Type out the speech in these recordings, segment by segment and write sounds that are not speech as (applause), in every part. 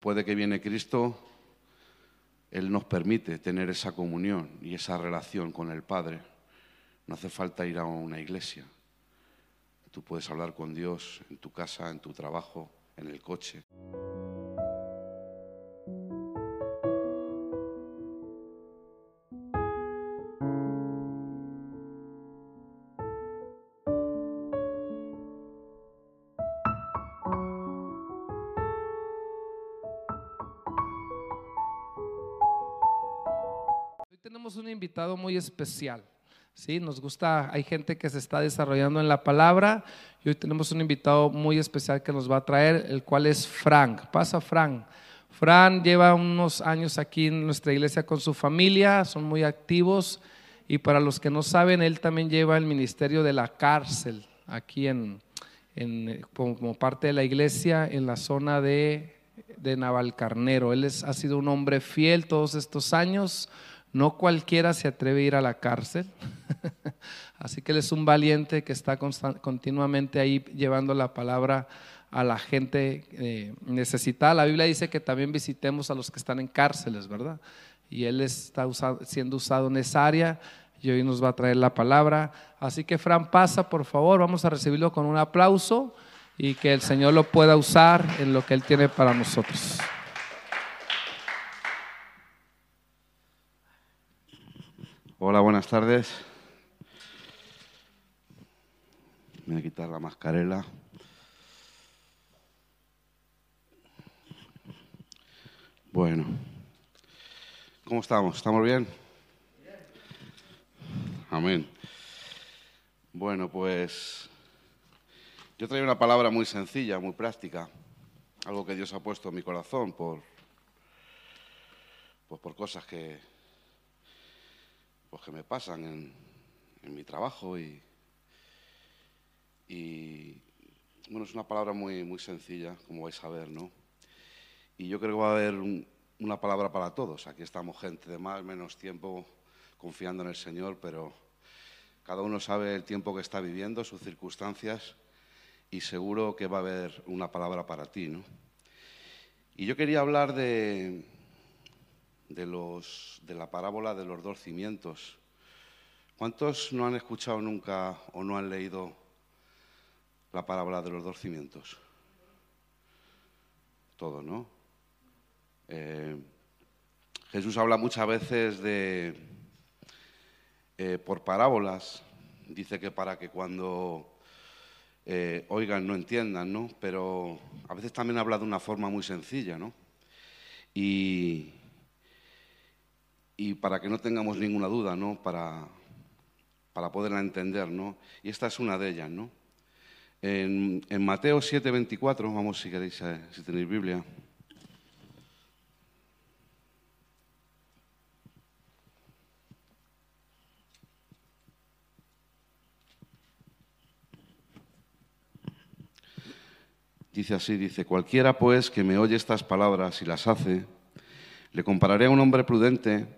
Puede que viene Cristo, Él nos permite tener esa comunión y esa relación con el Padre. No hace falta ir a una iglesia. Tú puedes hablar con Dios en tu casa, en tu trabajo, en el coche. Invitado muy especial. Sí, nos gusta, hay gente que se está desarrollando en la palabra y hoy tenemos un invitado muy especial que nos va a traer, el cual es Frank. Pasa Frank. Frank lleva unos años aquí en nuestra iglesia con su familia, son muy activos y para los que no saben, él también lleva el ministerio de la cárcel aquí en, en- como parte de la iglesia en la zona de, de Navalcarnero. Él es- ha sido un hombre fiel todos estos años. No cualquiera se atreve a ir a la cárcel. (laughs) Así que él es un valiente que está continuamente ahí llevando la palabra a la gente eh, necesitada. La Biblia dice que también visitemos a los que están en cárceles, ¿verdad? Y él está siendo usado en esa área y hoy nos va a traer la palabra. Así que Fran, pasa por favor, vamos a recibirlo con un aplauso y que el Señor lo pueda usar en lo que Él tiene para nosotros. Hola, buenas tardes. Me voy a quitar la mascarela. Bueno, ¿cómo estamos? ¿Estamos bien? Amén. Bueno, pues yo traigo una palabra muy sencilla, muy práctica, algo que Dios ha puesto en mi corazón por, pues por cosas que, pues que me pasan en, en mi trabajo y, y, bueno, es una palabra muy, muy sencilla, como vais a ver, ¿no? Y yo creo que va a haber un- una palabra para todos. Aquí estamos gente de más, menos tiempo confiando en el Señor, pero cada uno sabe el tiempo que está viviendo, sus circunstancias, y seguro que va a haber una palabra para ti, ¿no? Y yo quería hablar de, de, los, de la parábola de los dos cimientos. ¿Cuántos no han escuchado nunca o no han leído la parábola de los dos cimientos? Todo, ¿no? Eh, Jesús habla muchas veces de, eh, por parábolas, dice que para que cuando eh, oigan no entiendan, ¿no? Pero a veces también habla de una forma muy sencilla, ¿no? Y, y para que no tengamos ninguna duda, ¿no? Para, para poderla entender, ¿no? Y esta es una de ellas, ¿no? En, en Mateo 7:24, vamos si queréis, eh, si tenéis Biblia. Dice así, dice, cualquiera pues que me oye estas palabras y las hace, le compararé a un hombre prudente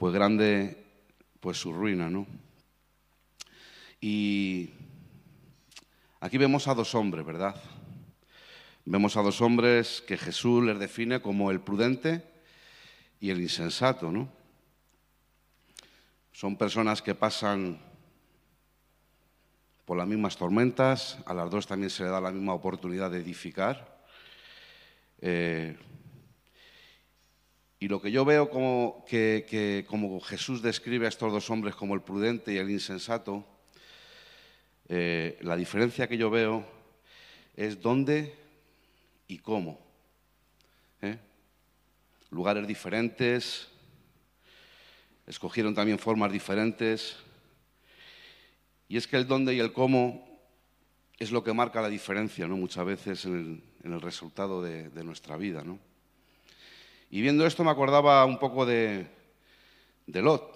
pues grande, pues su ruina, ¿no? Y aquí vemos a dos hombres, ¿verdad? Vemos a dos hombres que Jesús les define como el prudente y el insensato, ¿no? Son personas que pasan por las mismas tormentas, a las dos también se le da la misma oportunidad de edificar. Eh, y lo que yo veo como que, como Jesús describe a estos dos hombres como el prudente y el insensato, eh, la diferencia que yo veo es dónde y cómo. ¿eh? Lugares diferentes, escogieron también formas diferentes. Y es que el dónde y el cómo es lo que marca la diferencia, ¿no? Muchas veces en, el- en el resultado de, nuestra vida. ¿no? Y viendo esto me acordaba un poco de, Lot.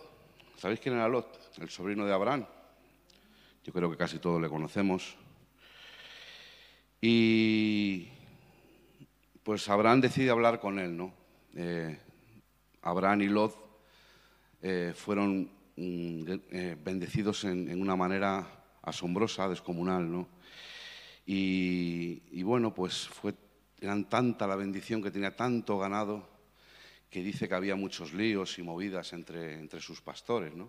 ¿Sabéis quién era Lot? El sobrino de Abraham. Yo creo que casi todos le conocemos. Y pues Abraham decide hablar con él, ¿no? Eh, Abraham y Lot eh, fueron mm, eh, bendecidos en, una manera asombrosa, descomunal, ¿no? Y, bueno, pues fue, eran tanta la bendición que tenía tanto ganado que dice que había muchos líos y movidas entre, entre sus pastores, ¿no?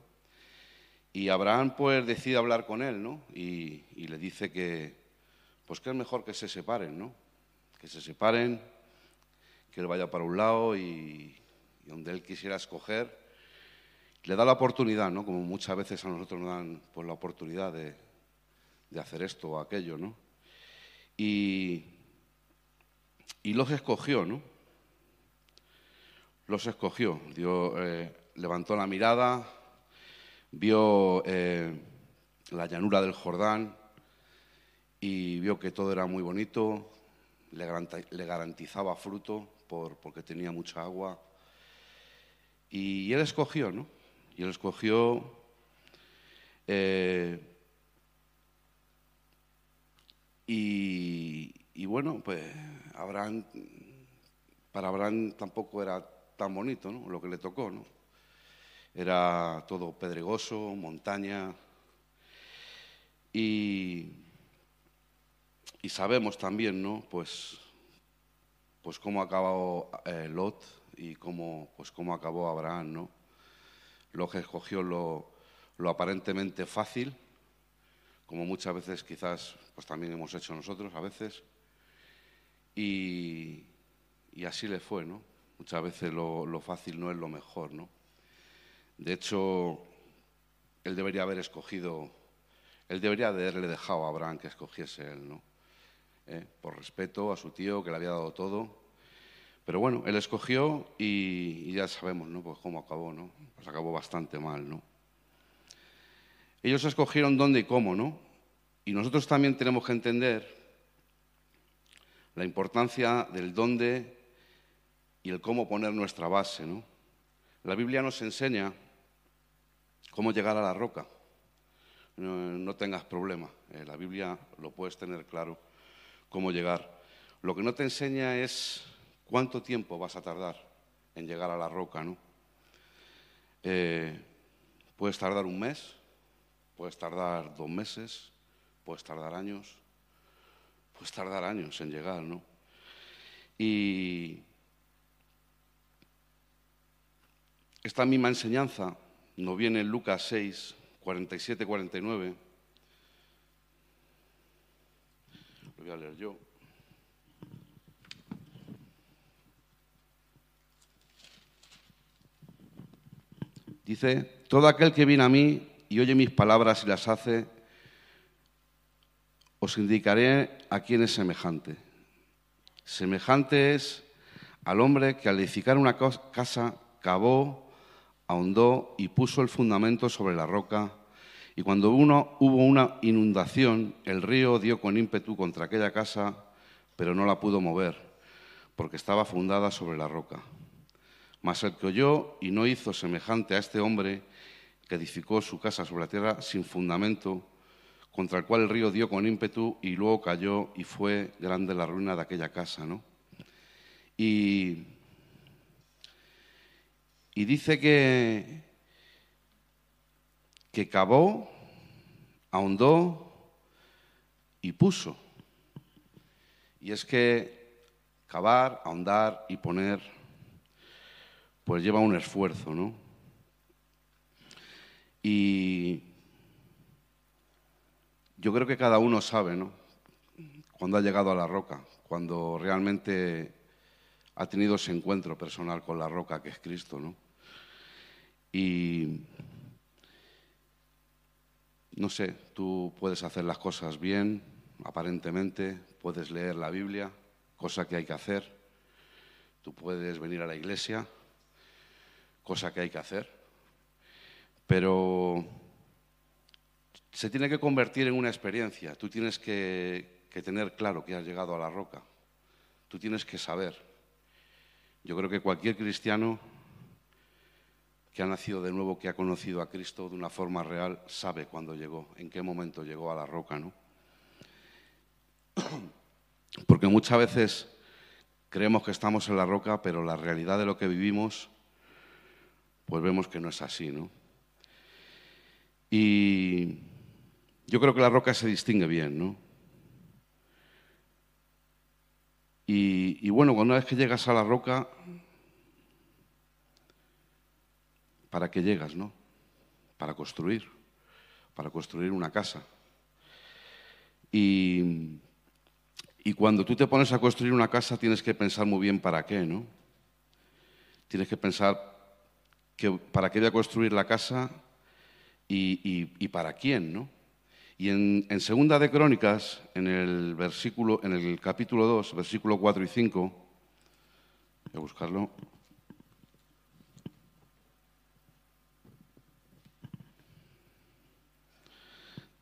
Y Abraham pues decide hablar con él, ¿no? Y, y, le dice que, pues que es mejor que se separen, ¿no? Que se separen, que él vaya para un lado y, donde él quisiera escoger, le da la oportunidad, ¿no? Como muchas veces a nosotros nos dan pues, la oportunidad de, de hacer esto o aquello, ¿no? Y, y los escogió, ¿no? Los escogió. Eh, levantó la mirada, vio eh, la llanura del Jordán y vio que todo era muy bonito, le garantizaba fruto por, porque tenía mucha agua. Y, él escogió, ¿no? Y él escogió eh, y, bueno, pues Abraham, para Abraham tampoco era tan bonito, ¿no? Lo que le tocó, ¿no? Era todo pedregoso, montaña. Y, y sabemos también, ¿no? Pues pues cómo acabó eh, Lot y cómo, pues cómo acabó Abraham, ¿no? Lot escogió lo, aparentemente fácil, como muchas veces quizás pues también hemos hecho nosotros a veces, y, así le fue, ¿no? Muchas veces lo, fácil no es lo mejor, ¿no? De hecho, él debería haber escogido, él debería haberle dejado a Abraham que escogiese él, ¿no? ¿eh? por respeto a su tío que le había dado todo. Pero bueno, él escogió y, ya sabemos ¿no? pues cómo acabó, ¿no? Pues acabó bastante mal, ¿no? Ellos escogieron dónde y cómo, ¿no? Y nosotros también tenemos que entender la importancia del dónde y el cómo poner nuestra base, ¿no? La Biblia nos enseña cómo llegar a la roca. No, tengas problema, eh, la Biblia lo puedes tener claro cómo llegar. Lo que no te enseña es cuánto tiempo vas a tardar en llegar a la roca, ¿no? Eh, puedes tardar un mes, puedes tardar dos meses, puedes tardar años, puedes tardar años en llegar, ¿no? Y esta misma enseñanza nos viene en Lucas 6, 47, 49 voy a leer yo. Dice, todo aquel que viene a mí y oye mis palabras y las hace, os indicaré a quién es semejante. Semejante es al hombre que al edificar una casa cavó, ahondó y puso el fundamento sobre la roca y cuando uno, hubo una inundación, el río dio con ímpetu contra aquella casa, pero no la pudo mover, porque estaba fundada sobre la roca. Mas el que oyó y no hizo semejante a este hombre que edificó su casa sobre la tierra sin fundamento, contra el cual el río dio con ímpetu y luego cayó y fue grande la ruina de aquella casa. ¿no? Y, y dice que, que cavó, ahondó y puso. Y es que cavar, ahondar y poner, pues lleva un esfuerzo, ¿no? Y yo creo que cada uno sabe, ¿no? Cuando ha llegado a la roca, cuando realmente ha tenido ese encuentro personal con la roca que es Cristo, ¿no? Y no sé, tú puedes hacer las cosas bien, aparentemente, puedes leer la Biblia, cosa que hay que hacer, tú puedes venir a la iglesia, cosa que hay que hacer, pero se tiene que convertir en una experiencia, tú tienes que, tener claro que has llegado a la roca, tú tienes que saber. Yo creo que cualquier cristiano que ha nacido de nuevo, que ha conocido a Cristo de una forma real, sabe cuándo llegó, en qué momento llegó a la roca, ¿no? (clears throat) Porque muchas veces creemos que estamos en la roca, pero la realidad de lo que vivimos, pues vemos que no es así, ¿no? Y yo creo que la roca se distingue bien, ¿no? Y, bueno, una vez que llegas a la roca, ¿para qué llegas, no? Para construir, para construir una casa. Y, cuando tú te pones a construir una casa tienes que pensar muy bien para qué, ¿no? Tienes que pensar que, para qué voy a construir la casa y, para quién, ¿no? Y en, Segunda de Crónicas, en el, versículo, en el capítulo 2, versículo 4 y 5, voy a buscarlo.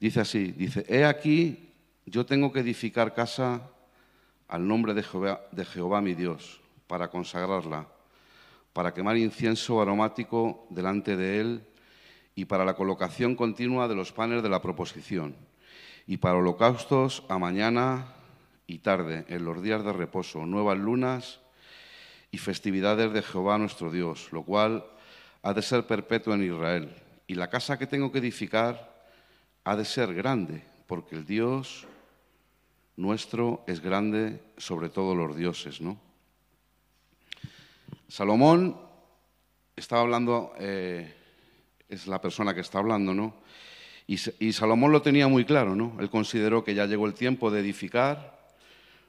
Dice así, dice, he aquí, yo tengo que edificar casa al nombre de Jehová, mi Dios, para consagrarla, para quemar incienso aromático delante de él y para la colocación continua de los panes de la proposición, y para holocaustos a mañana y tarde, en los días de reposo, nuevas lunas y festividades de Jehová nuestro Dios, lo cual ha de ser perpetuo en Israel. Y la casa que tengo que edificar ha de ser grande, porque el Dios nuestro es grande sobre todos los dioses, ¿no? Salomón estaba hablando eh, es la persona que está hablando, ¿no? Y, Salomón lo tenía muy claro, ¿no? Él consideró que ya llegó el tiempo de edificar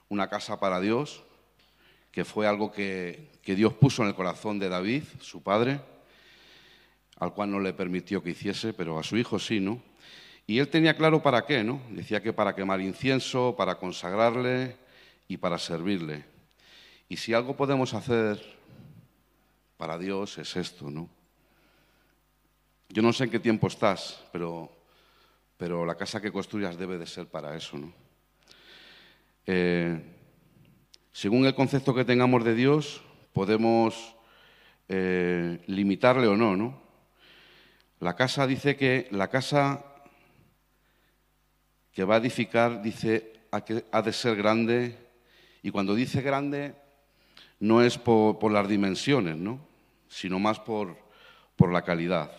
una casa para Dios, que fue algo que, que Dios puso en el corazón de David, su padre, al cual no le permitió que hiciese, pero a su hijo sí, ¿no? Y él tenía claro para qué, ¿no? Decía que para quemar incienso, para consagrarle y para servirle. Y si algo podemos hacer para Dios es esto, ¿no? Yo no sé en qué tiempo estás, pero, pero la casa que construyas debe de ser para eso. ¿no? Eh, según el concepto que tengamos de Dios, podemos eh, limitarle o no, no. La casa dice que la casa que va a edificar dice ha de ser grande y cuando dice grande no es por, las dimensiones, ¿no? sino más por, por la calidad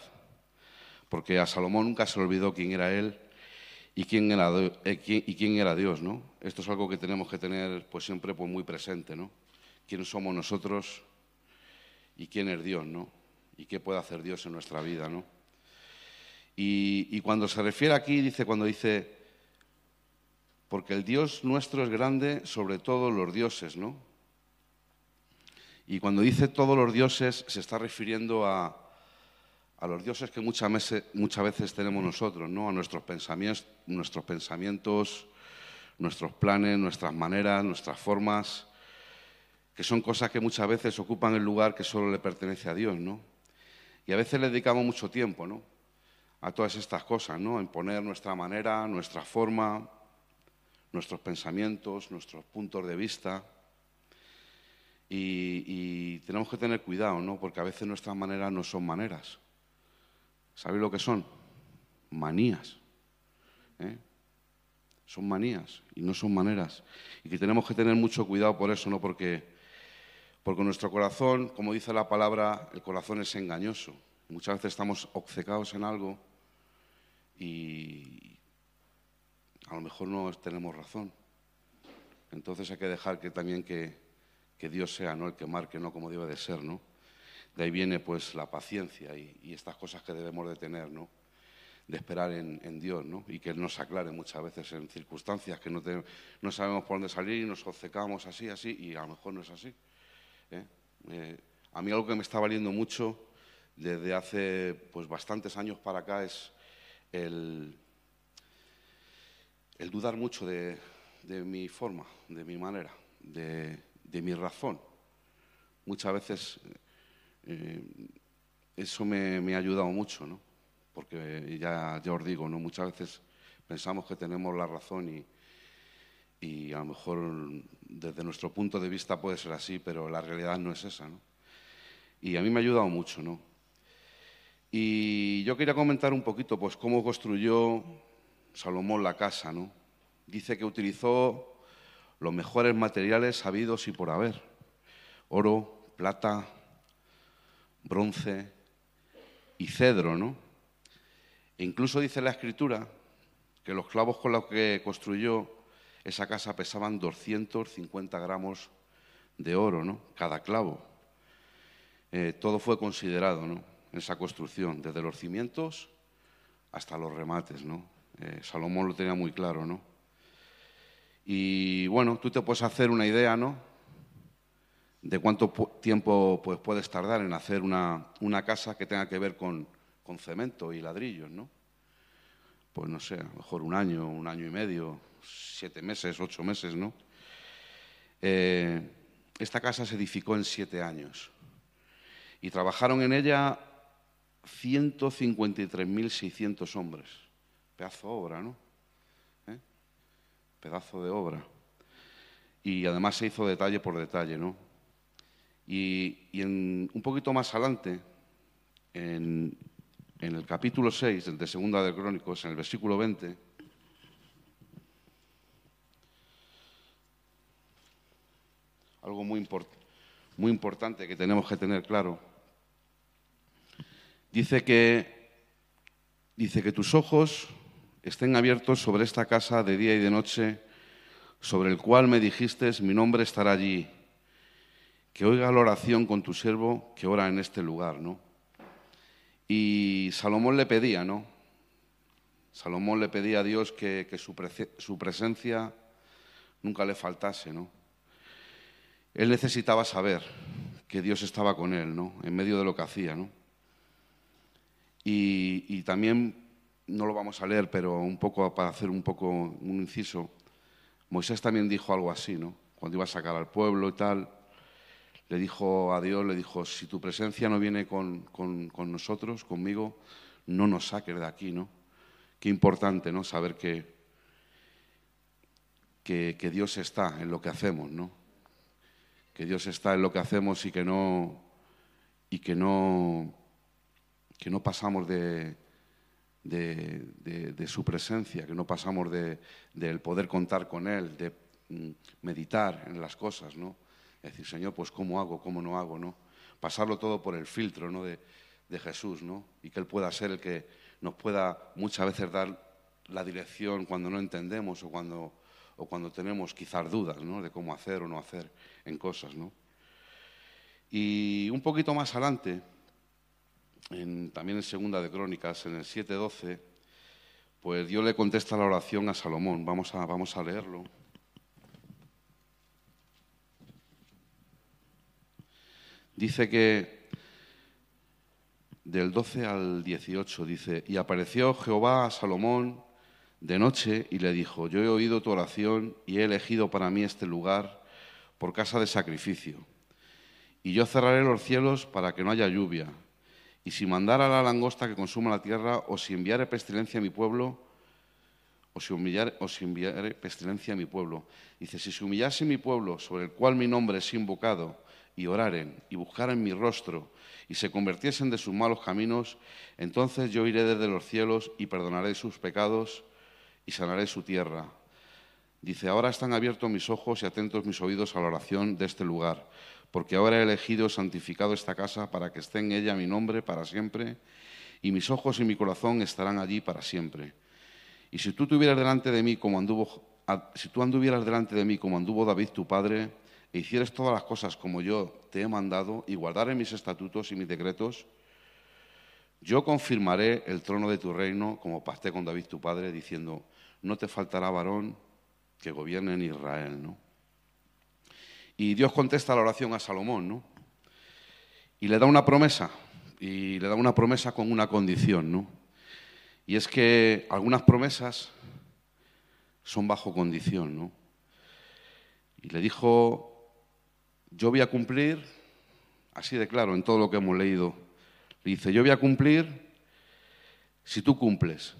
porque a Salomón nunca se olvidó quién era él y quién era, eh, y quién era Dios, ¿no? Esto es algo que tenemos que tener pues siempre pues, muy presente, ¿no? ¿Quién somos nosotros y quién es Dios, ¿no? Y qué puede hacer Dios en nuestra vida, ¿no? Y cuando se refiere aquí, dice, cuando dice, porque el Dios nuestro es grande sobre todos los dioses, ¿no? Y cuando dice todos los dioses, se está refiriendo a, los dioses que muchas veces, muchas veces tenemos nosotros, ¿no? a nuestros pensamientos, nuestros pensamientos, nuestros planes, nuestras maneras, nuestras formas, que son cosas que muchas veces ocupan el lugar que solo le pertenece a Dios, ¿no? Y a veces le dedicamos mucho tiempo, ¿no? A todas estas cosas, ¿no? En poner nuestra manera, nuestra forma, nuestros pensamientos, nuestros puntos de vista. Y, tenemos que tener cuidado, ¿no? Porque a veces nuestras maneras no son maneras. ¿Sabéis lo que son? Manías. ¿eh? Son manías y no son maneras. Y que tenemos que tener mucho cuidado por eso, ¿no? Porque, porque nuestro corazón, como dice la palabra, el corazón es engañoso. Muchas veces estamos obcecados en algo y a lo mejor no tenemos razón. Entonces hay que dejar que también que, que Dios sea ¿no? el que marque, no como debe de ser, ¿no? De ahí viene pues la paciencia y, estas cosas que debemos de tener, ¿no? De esperar en, Dios, ¿no? Y que Él nos aclare muchas veces en circunstancias que no, no sabemos por dónde salir y nos obcecamos así, así, y a lo mejor no es así. ¿eh? Eh, a mí algo que me está valiendo mucho desde hace pues bastantes años para acá es el, el dudar mucho de, mi forma, de mi manera, de, mi razón. Muchas veces eh, eso me, ha ayudado mucho, ¿no? Porque ya, ya os digo, ¿no? Muchas veces pensamos que tenemos la razón y, Y a lo mejor desde nuestro punto de vista puede ser así, pero la realidad no es esa, ¿no? Y a mí me ha ayudado mucho, ¿no? Y yo quería comentar un poquito, pues, cómo construyó Salomón la casa, ¿no? Dice que utilizó los mejores materiales sabidos y por haber. Oro, plata, bronce y cedro, ¿no? E incluso dice la escritura que los clavos con los que construyó esa casa pesaban 250 gramos de oro, ¿no? Cada clavo. Eh, todo fue considerado, ¿no? En esa construcción, desde los cimientos hasta los remates, ¿no? Eh, Salomón lo tenía muy claro, ¿no? Y bueno, tú te puedes hacer una idea, ¿no? De cuánto tiempo pues, puedes tardar en hacer una, casa que tenga que ver con, con cemento y ladrillos, ¿no? Pues no sé, a lo mejor un año, un año y medio, siete meses, ocho meses, ¿no? Eh, esta casa se edificó en siete años y trabajaron en ella 153.600 hombres. Pedazo de obra, ¿no? ¿Eh? Pedazo de obra. Y además se hizo detalle por detalle, ¿no? Y, en, un poquito más adelante, en, en el capítulo 6 de Segunda de Crónicos, en el versículo 20, algo muy, muy importante que tenemos que tener claro. Dice que, dice que tus ojos estén abiertos sobre esta casa de día y de noche, sobre el cual me dijiste, mi nombre estará allí. Que oiga la oración con tu siervo que ora en este lugar, ¿no? Y Salomón le pedía, ¿no? Salomón le pedía a Dios que, que su, su presencia nunca le faltase, ¿no? Él necesitaba saber que Dios estaba con él, ¿no? En medio de lo que hacía, ¿no? Y, también, no lo vamos a leer, pero un poco para hacer un poco un inciso, Moisés también dijo algo así, ¿no? Cuando iba a sacar al pueblo y tal, le dijo a Dios, le dijo, si tu presencia no viene con, con nosotros, conmigo, no nos saques de aquí, ¿no? Qué importante, ¿no? Saber que, que, que Dios está en lo que hacemos, ¿no? que Dios está en lo que hacemos y que no, y que no, que no pasamos de, de, su presencia, que no pasamos del poder contar con Él, de mm, meditar en las cosas, ¿no? Es decir, Señor, pues cómo hago, cómo no hago, ¿no? Pasarlo todo por el filtro, ¿no? De, de Jesús, ¿no? Y que Él pueda ser el que nos pueda muchas veces dar la dirección cuando no entendemos o cuando o cuando tenemos quizás dudas ¿no? de cómo hacer o no hacer en cosas. ¿no? Y un poquito más adelante, también en Segunda de Crónicas, en el 7.12, pues Dios le contesta la oración a Salomón. Vamos a, vamos a leerlo. Dice que del 12 al 18 dice, y apareció Jehová a Salomón de noche y le dijo, yo he oído tu oración y he elegido para mí este lugar por casa de sacrificio. Y yo cerraré los cielos para que no haya lluvia. Y si mandara la langosta que consuma la tierra, o si enviare pestilencia a mi pueblo, o si, humillare, o si enviare pestilencia a mi pueblo. Dice, si se humillase mi pueblo, sobre el cual mi nombre es invocado, y oraren, y buscaren mi rostro, y se convirtiesen de sus malos caminos, entonces yo iré desde los cielos y perdonaré sus pecados y sanaré su tierra. Dice, ahora están abiertos mis ojos y atentos mis oídos a la oración de este lugar, porque ahora he elegido y santificado esta casa para que esté en ella mi nombre para siempre, y mis ojos y mi corazón estarán allí para siempre. Y si tú tuvieras delante de mí como anduvo, anduvieras delante de mí como anduvo David tu padre, e hicieras todas las cosas como yo te he mandado, y guardares mis estatutos y mis decretos, yo confirmaré el trono de tu reino como pasté con David tu padre, diciendo, no te faltará varón que gobierne en Israel, ¿no? Y Dios contesta la oración a Salomón, ¿no? Y le da una promesa, y le da una promesa con una condición, ¿no? Y es que algunas promesas son bajo condición, ¿no? Y le dijo, yo voy a cumplir, así de claro, en todo lo que hemos leído, le dice, yo voy a cumplir si tú cumples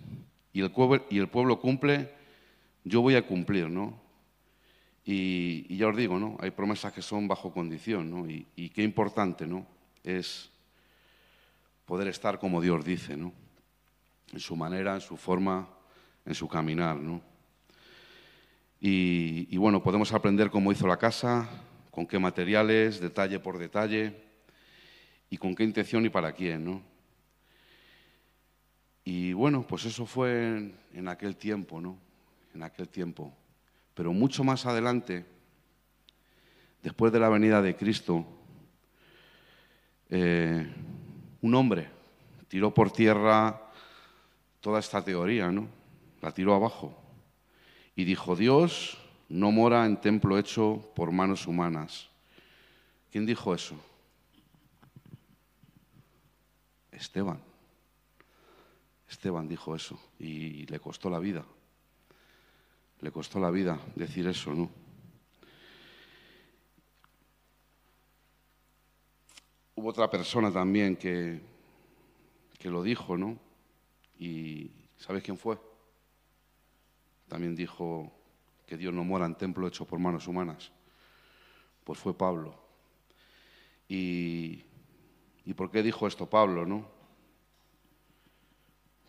y el, pueblo, y el pueblo cumple, yo voy a cumplir, ¿no? Y, y ya os digo, ¿no? Hay promesas que son bajo condición, ¿no? Y, y qué importante, ¿no? Es poder estar como Dios dice, ¿no? En su manera, en su forma, en su caminar, ¿no? Y, y bueno, podemos aprender cómo hizo la casa, con qué materiales, detalle por detalle, y con qué intención y para quién, ¿no? Y bueno, pues eso fue en, en aquel tiempo, ¿no? En aquel tiempo. Pero mucho más adelante, después de la venida de Cristo, eh, un hombre tiró por tierra toda esta teoría, ¿no? La tiró abajo y dijo, Dios no mora en templo hecho por manos humanas. ¿Quién dijo eso? Esteban. Esteban dijo eso y le costó la vida. Le costó la vida decir eso, ¿no? Hubo otra persona también que, que lo dijo, ¿no? Y ¿sabes quién fue? También dijo que Dios no mora en templo hecho por manos humanas. Pues fue Pablo. Y, ¿Y por qué dijo esto Pablo, no?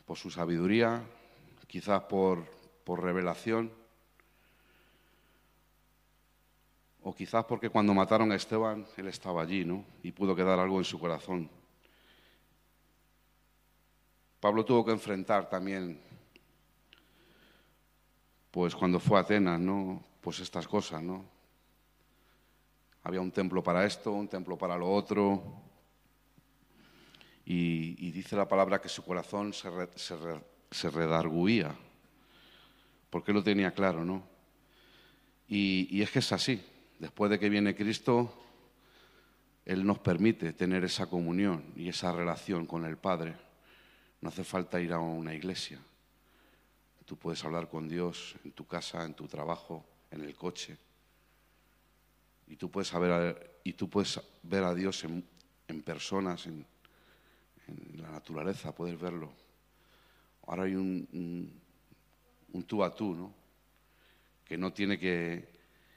Por su sabiduría, quizás por, por revelación, o quizás porque cuando mataron a Esteban él estaba allí, ¿no? Y pudo quedar algo en su corazón. Pablo tuvo que enfrentar también, pues cuando fue a Atenas, ¿no? Pues estas cosas, ¿no? Había un templo para esto, un templo para lo otro. Y, dice la palabra que su corazón se, re, se, se redarguía, porque lo tenía claro, ¿no? Y, es que es así. Después de que viene Cristo, Él nos permite tener esa comunión y esa relación con el Padre. No hace falta ir a una iglesia. Tú puedes hablar con Dios en tu casa, en tu trabajo, en el coche. Y tú puedes, ver a Dios en, personas, en, la naturaleza, puedes verlo. Ahora hay un, un tú a tú, ¿no? Que no tiene que,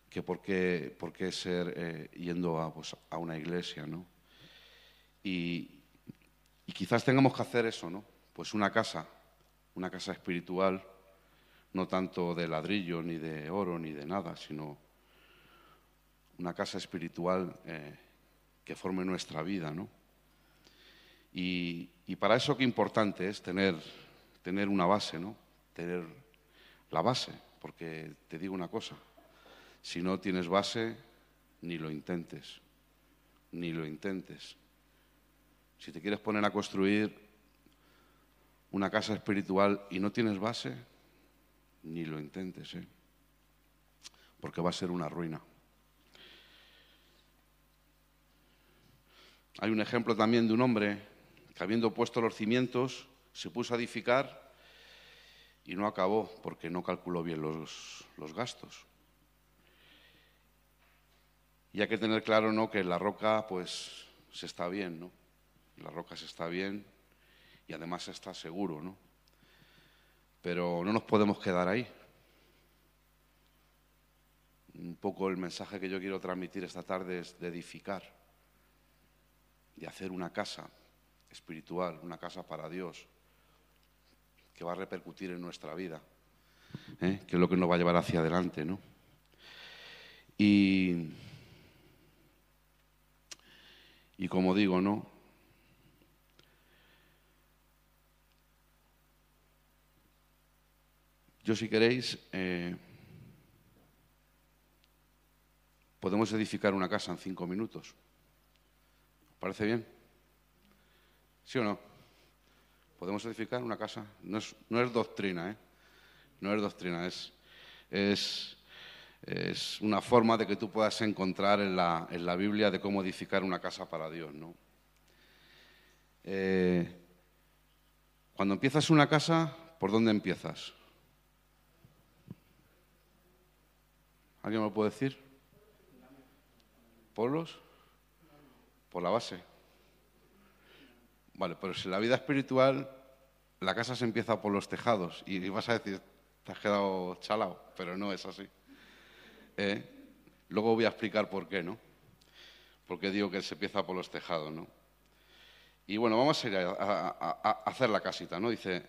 que por qué, por qué ser eh, yendo a, pues, a, una iglesia, ¿no? Y, y, quizás tengamos que hacer eso, ¿no? Pues una casa, una casa espiritual, no tanto de ladrillo, ni de oro, ni de nada, sino una casa espiritual eh, que forme nuestra vida, ¿no? Y, y, para eso qué importante es tener, tener una base, ¿no? Tener la base, porque te digo una cosa, si no tienes base, ni lo intentes, ni lo intentes. Si te quieres poner a construir una casa espiritual y no tienes base, ni lo intentes, ¿eh? porque va a ser una ruina. Hay un ejemplo también de un hombre que habiendo puesto los cimientos, se puso a edificar y no acabó porque no calculó bien los, los gastos. Y hay que tener claro ¿no? que la roca pues se está bien, ¿no? La roca se está bien y además está seguro, ¿no? Pero no nos podemos quedar ahí. Un poco el mensaje que yo quiero transmitir esta tarde es de edificar, de hacer una casa espiritual, una casa para Dios, que va a repercutir en nuestra vida, ¿eh? que es lo que nos va a llevar hacia adelante, ¿no? Y y como digo, ¿no? Yo si queréis, eh, podemos edificar una casa en cinco minutos. ¿Os parece bien? ¿Sí o no? Podemos edificar una casa. No es, no es doctrina, ¿eh? No es doctrina, es, es es una forma de que tú puedas encontrar en la, en la Biblia de cómo edificar una casa para Dios. ¿no? Eh, cuando empiezas una casa, ¿por dónde empiezas? ¿Alguien me lo puede decir? ¿Por los? Por la base. Vale, pero si la vida espiritual la casa se empieza por los tejados y vas a decir, te has quedado chalao, pero no es así. ¿eh? Luego voy a explicar por qué, ¿no? Porque digo que se empieza por los tejados, ¿no? Y bueno, vamos a ir a, hacer la casita, ¿no? Dice,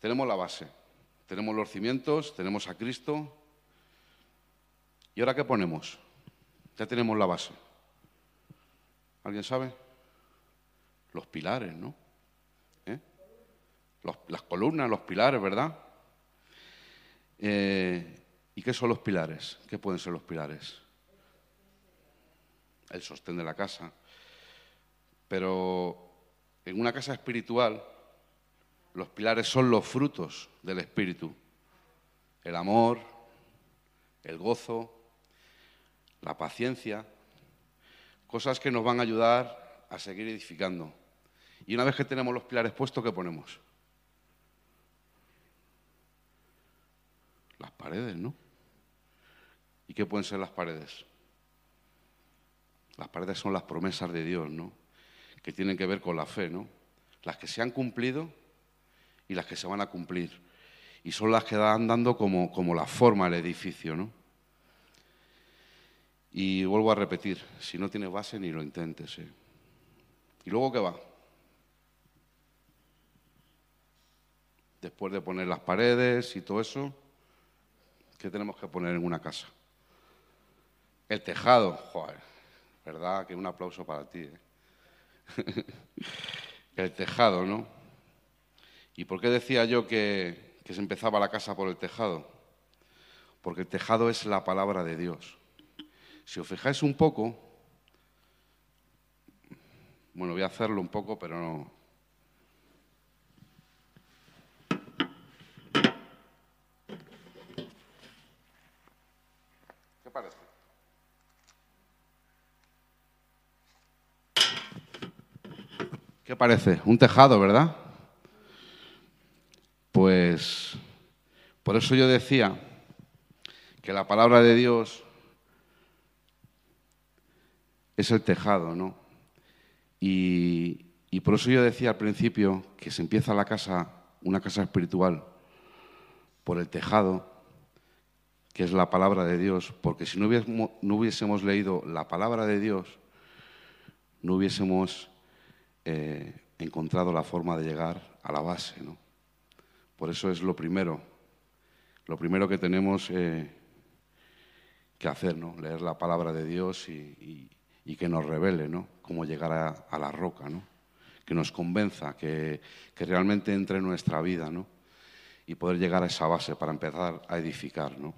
tenemos la base, tenemos los cimientos, tenemos a Cristo. ¿Y ahora qué ponemos? Ya tenemos la base. ¿Alguien sabe? Los pilares, ¿no? Las columnas, los pilares, ¿verdad? Eh, ¿Y qué son los pilares? ¿Qué pueden ser los pilares? El sostén de la casa. Pero en una casa espiritual, los pilares son los frutos del espíritu. El amor, el gozo, la paciencia, cosas que nos van a ayudar a seguir edificando. Y una vez que tenemos los pilares puestos, ¿qué ponemos? Las paredes, ¿no? ¿Y qué pueden ser las paredes? Las paredes son las promesas de Dios, ¿no? Que tienen que ver con la fe, ¿no? Las que se han cumplido y las que se van a cumplir. Y son las que dan dando como, como la forma al edificio, ¿no? Y vuelvo a repetir, si no tienes base ni lo intentes. ¿eh? ¿Y luego qué va? Después de poner las paredes y todo eso, ¿qué tenemos que poner en una casa? El tejado, joder, ¿verdad? Que un aplauso para ti. ¿eh? (laughs) el tejado, ¿no? ¿Y por qué decía yo que, que se empezaba la casa por el tejado? Porque el tejado es la palabra de Dios. Si os fijáis un poco, bueno, voy a hacerlo un poco, pero no. ¿Qué parece? ¿Qué parece? Un tejado, ¿verdad? Pues por eso yo decía que la palabra de Dios es el tejado, ¿no? Y, por eso yo decía al principio que se empieza la casa, una casa espiritual, por el tejado, que es la palabra de Dios, porque si no hubiésemos, no hubiésemos leído la palabra de Dios, no hubiésemos eh, encontrado la forma de llegar a la base, ¿no? Por eso es lo primero, lo primero que tenemos eh, que hacer, ¿no? Leer la palabra de Dios y, que nos revele ¿no? cómo llegar a, la roca, ¿no? que nos convenza, que, realmente entre en nuestra vida ¿no? y poder llegar a esa base para empezar a edificar. ¿no?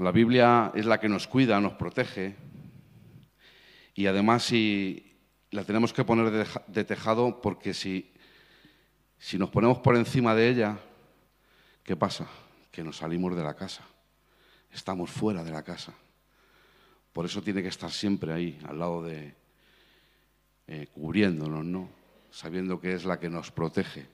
La Biblia es la que nos cuida, nos protege y además si la tenemos que poner de, tejado porque si, si nos ponemos por encima de ella, ¿qué pasa? Que nos salimos de la casa, estamos fuera de la casa. Por eso tiene que estar siempre ahí, al lado de, eh, cubriéndonos, ¿no? Sabiendo que es la que nos protege.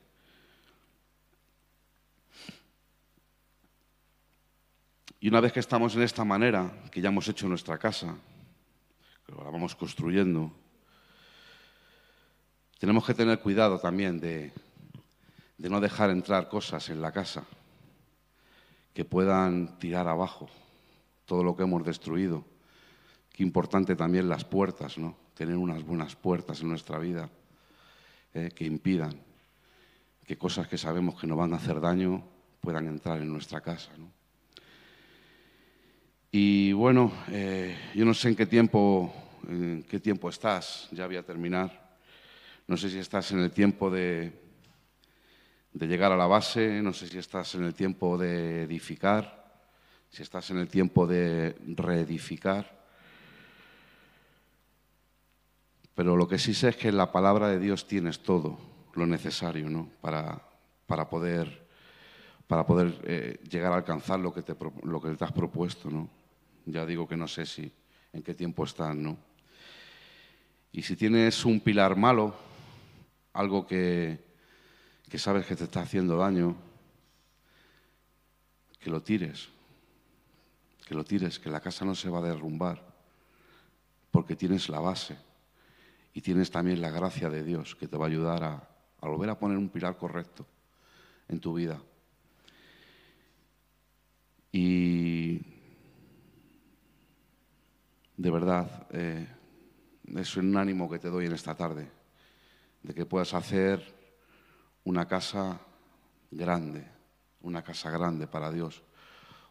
Y una vez que estamos en esta manera, que ya hemos hecho nuestra casa, que la vamos construyendo, tenemos que tener cuidado también de, de no dejar entrar cosas en la casa que puedan tirar abajo todo lo que hemos destruido. Qué importante también las puertas, ¿no? Tener unas buenas puertas en nuestra vida eh, que impidan que cosas que sabemos que no van a hacer daño puedan entrar en nuestra casa. Y bueno, eh, yo no sé en qué tiempo, en qué tiempo estás, ya voy a terminar. No sé si estás en el tiempo de, de llegar a la base, no sé si estás en el tiempo de edificar, si estás en el tiempo de reedificar. Pero lo que sí sé es que en la palabra de Dios tienes todo lo necesario ¿no? para, para poder, para poder eh, llegar a alcanzar lo que, te, lo que te has propuesto. ¿no? Ya digo que no sé si en qué tiempo estás. ¿no? Y si tienes un pilar malo, algo que, que sabes que te está haciendo daño, que lo tires, que lo tires, que la casa no se va a derrumbar, porque tienes la base y tienes también la gracia de Dios que te va a ayudar a, volver a poner un pilar correcto en tu vida. Y de verdad, eh, es un ánimo que te doy en esta tarde, de que puedas hacer una casa grande, una casa grande para Dios,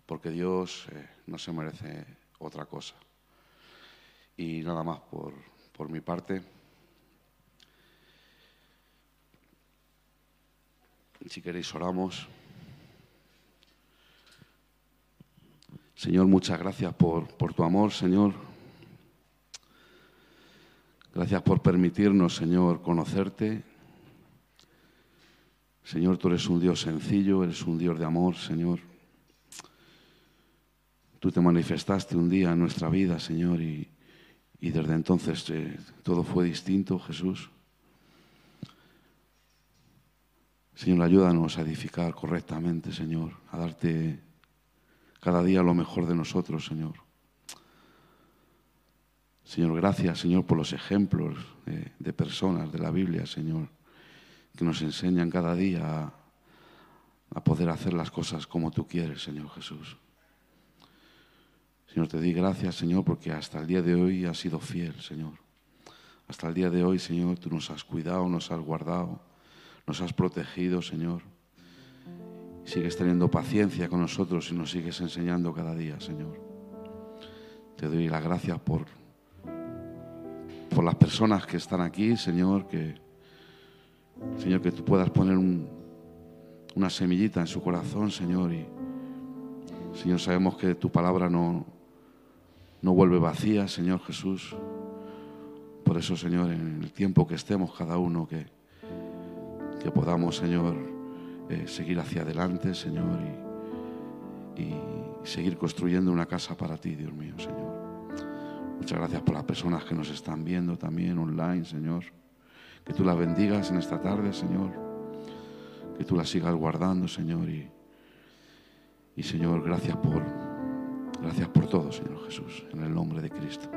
porque Dios eh, no se merece otra cosa. Y nada más por, por mi parte. Si queréis oramos. Señor, muchas gracias por, por tu amor, Señor. Gracias por permitirnos, Señor, conocerte. Señor, tú eres un Dios sencillo, eres un Dios de amor, Señor. Tú te manifestaste un día en nuestra vida, Señor, y, y desde entonces eh, todo fue distinto, Jesús. Señor, ayúdanos a edificar correctamente, Señor, a darte cada día lo mejor de nosotros, Señor. Señor, gracias, Señor, por los ejemplos de, personas de la Biblia, Señor, que nos enseñan cada día a, poder hacer las cosas como tú quieres, Señor Jesús. Señor, te doy gracias, Señor, porque hasta el día de hoy has sido fiel, Señor. Hasta el día de hoy, Señor, tú nos has cuidado, nos has guardado, nos has protegido, Señor. Sigues teniendo paciencia con nosotros y nos sigues enseñando cada día, Señor. Te doy las gracias por, por las personas que están aquí, Señor, que, Señor, que tú puedas poner un, una semillita en su corazón, Señor, y Señor, sabemos que tu palabra no, no vuelve vacía, Señor Jesús. Por eso, Señor, en el tiempo que estemos cada uno, que, que podamos, Señor, eh, seguir hacia adelante, Señor, y seguir construyendo una casa para ti, Dios mío, Señor. Muchas gracias por las personas que nos están viendo también online, Señor. Que tú las bendigas en esta tarde, Señor. Que tú las sigas guardando, Señor. Y, y Señor, gracias por, gracias por todo, Señor Jesús, en el nombre de Cristo.